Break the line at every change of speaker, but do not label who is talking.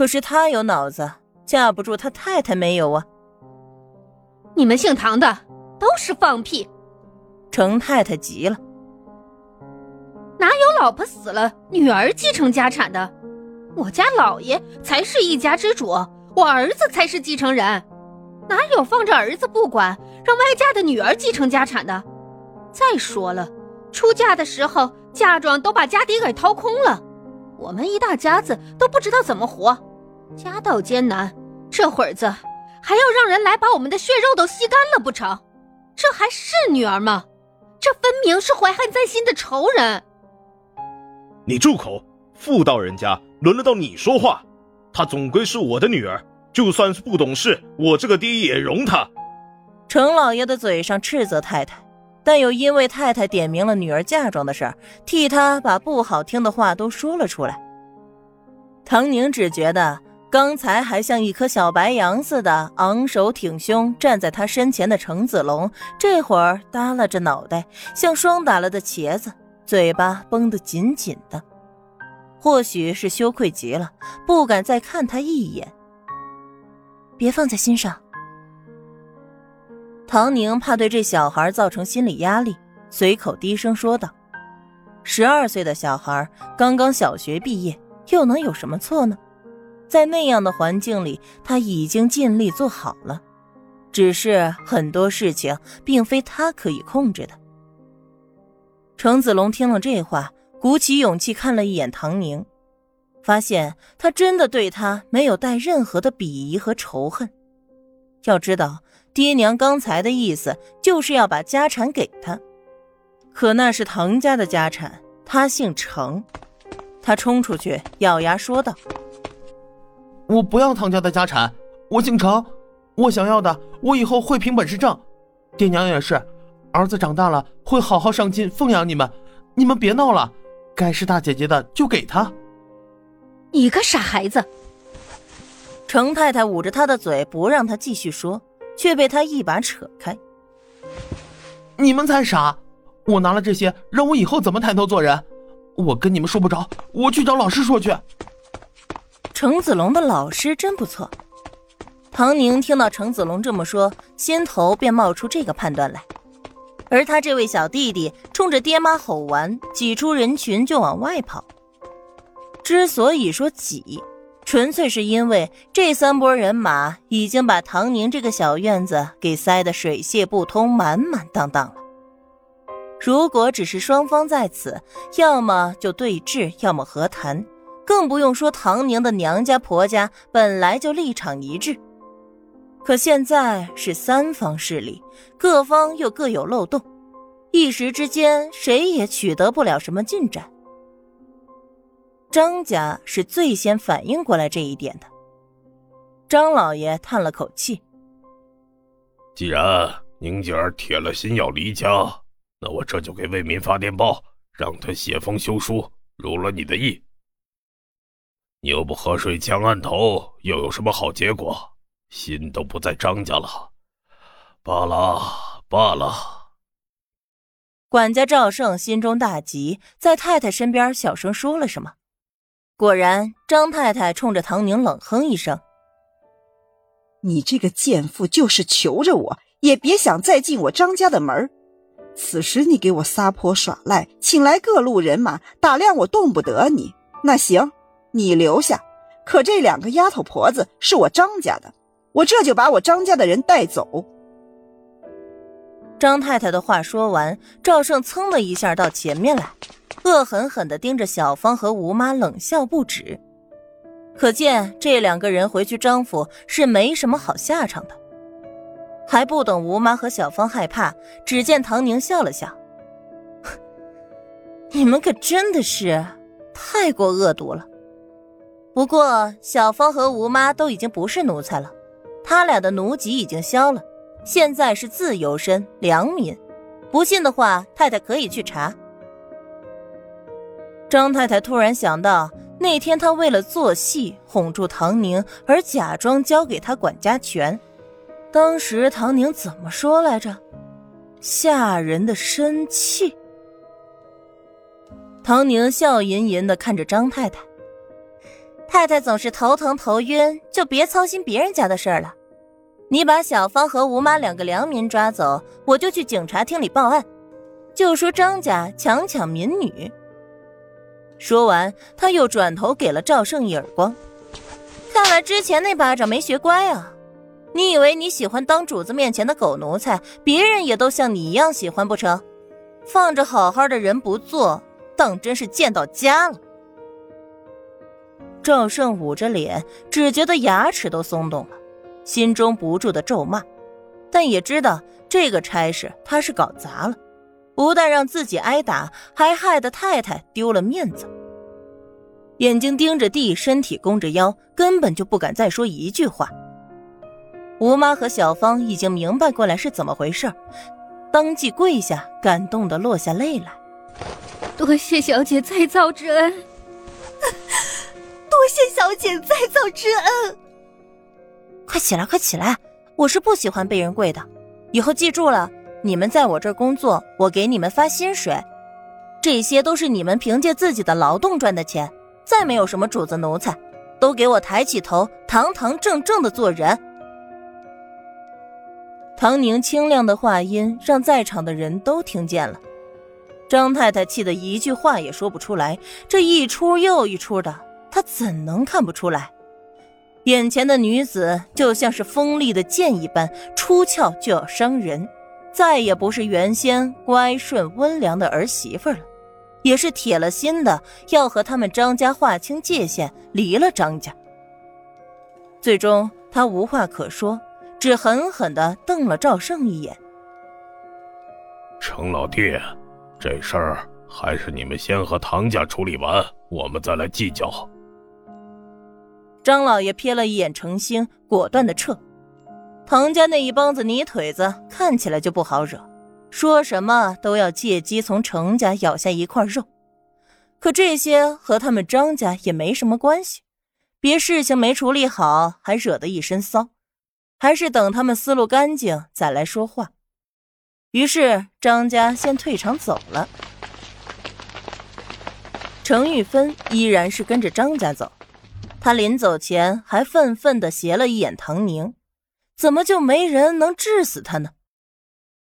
可是他有脑子，架不住他太太没有啊。
你们姓唐的都是放屁！
程太太急了，
哪有老婆死了女儿继承家产的？我家老爷才是一家之主，我儿子才是继承人，哪有放着儿子不管，让外嫁的女儿继承家产的？再说了，出嫁的时候嫁妆都把家底给掏空了，我们一大家子都不知道怎么活，家道艰难，这会儿子还要让人来把我们的血肉都吸干了不成？这还是女儿吗？这分明是怀恨在心的仇人！
你住口！妇道人家轮得到你说话？她总归是我的女儿，就算是不懂事，我这个爹也容她。
程老爷的嘴上斥责太太，但又因为太太点明了女儿嫁妆的事儿，替他把不好听的话都说了出来。唐宁只觉得刚才还像一颗小白杨似的昂首挺胸站在他身前的程子龙，这会儿耷拉着脑袋，像霜打了的茄子，嘴巴绷得紧紧的。或许是羞愧极了，不敢再看他一眼。别放在心上。唐宁怕对这小孩造成心理压力，随口低声说道：“十二岁的小孩刚刚小学毕业，又能有什么错呢？在那样的环境里，他已经尽力做好了。只是很多事情并非他可以控制的。”程子龙听了这话。鼓起勇气看了一眼唐宁，发现他真的对他没有带任何的鄙夷和仇恨。要知道，爹娘刚才的意思就是要把家产给他，可那是唐家的家产，他姓程。他冲出去，咬牙说道：“
我不要唐家的家产，我姓程，我想要的，我以后会凭本事挣。爹娘也是，儿子长大了会好好上进，奉养你们。你们别闹了。”该是大姐姐的就给她。
你个傻孩子！
程太太捂着他的嘴，不让他继续说，却被他一把扯开。
你们才傻！我拿了这些，让我以后怎么抬头做人？我跟你们说不着，我去找老师说去。
程子龙的老师真不错。唐宁听到程子龙这么说，心头便冒出这个判断来。而他这位小弟弟冲着爹妈吼完，挤出人群就往外跑。之所以说挤，纯粹是因为这三拨人马已经把唐宁这个小院子给塞得水泄不通、满满当当了。如果只是双方在此，要么就对峙，要么和谈，更不用说唐宁的娘家婆家本来就立场一致。可现在是三方势力，各方又各有漏洞，一时之间谁也取得不了什么进展。张家是最先反应过来这一点的。张老爷叹了口气：“
既然宁姐儿铁了心要离家，那我这就给魏民发电报，让他写封休书，如了你的意。你又不喝水江岸头，又有什么好结果？”心都不在张家了，罢了罢了。
管家赵胜心中大急，在太太身边小声说了什么。果然，张太太冲着唐宁冷哼一声：“
你这个贱妇，就是求着我也别想再进我张家的门此时你给我撒泼耍赖，请来各路人马打量我，动不得你。那行，你留下。可这两个丫头婆子是我张家的。”我这就把我张家的人带走。
张太太的话说完，赵胜噌的一下到前面来，恶狠狠地盯着小芳和吴妈，冷笑不止。可见这两个人回去张府是没什么好下场的。还不等吴妈和小芳害怕，只见唐宁笑了笑：“你们可真的是太过恶毒了。不过小芳和吴妈都已经不是奴才了。”他俩的奴籍已经消了，现在是自由身、良民。不信的话，太太可以去查。张太太突然想到，那天她为了做戏哄住唐宁，而假装交给他管家权。当时唐宁怎么说来着？吓人的生气。唐宁笑吟吟的看着张太太：“太太总是头疼头晕，就别操心别人家的事儿了。你把小芳和吴妈两个良民抓走，我就去警察厅里报案，就说张家强抢民女。说完，他又转头给了赵胜一耳光。看来之前那巴掌没学乖啊！你以为你喜欢当主子面前的狗奴才，别人也都像你一样喜欢不成？放着好好的人不做，当真是贱到家了。赵胜捂着脸，只觉得牙齿都松动了，心中不住的咒骂，但也知道这个差事他是搞砸了，不但让自己挨打，还害得太太丢了面子。眼睛盯着地，身体弓着腰，根本就不敢再说一句话。吴妈和小芳已经明白过来是怎么回事，当即跪下，感动的落下泪来。
多谢小姐再造之恩。
多谢小姐再造之恩！
快起来，快起来！我是不喜欢被人跪的。以后记住了，你们在我这儿工作，我给你们发薪水，这些都是你们凭借自己的劳动赚的钱。再没有什么主子奴才，都给我抬起头，堂堂正正的做人。唐宁清亮的话音让在场的人都听见了。张太太气得一句话也说不出来，这一出又一出的。他怎能看不出来？眼前的女子就像是锋利的剑一般，出鞘就要伤人，再也不是原先乖顺温良的儿媳妇了，也是铁了心的要和他们张家划清界限，离了张家。最终，他无话可说，只狠狠的瞪了赵胜一眼。
程老弟，这事儿还是你们先和唐家处理完，我们再来计较。
张老爷瞥了一眼程兴，果断的撤。唐家那一帮子泥腿子看起来就不好惹，说什么都要借机从程家咬下一块肉。可这些和他们张家也没什么关系，别事情没处理好，还惹得一身骚。还是等他们思路干净再来说话。于是张家先退场走了，程玉芬依然是跟着张家走。他临走前还愤愤地斜了一眼唐宁，怎么就没人能治死他呢？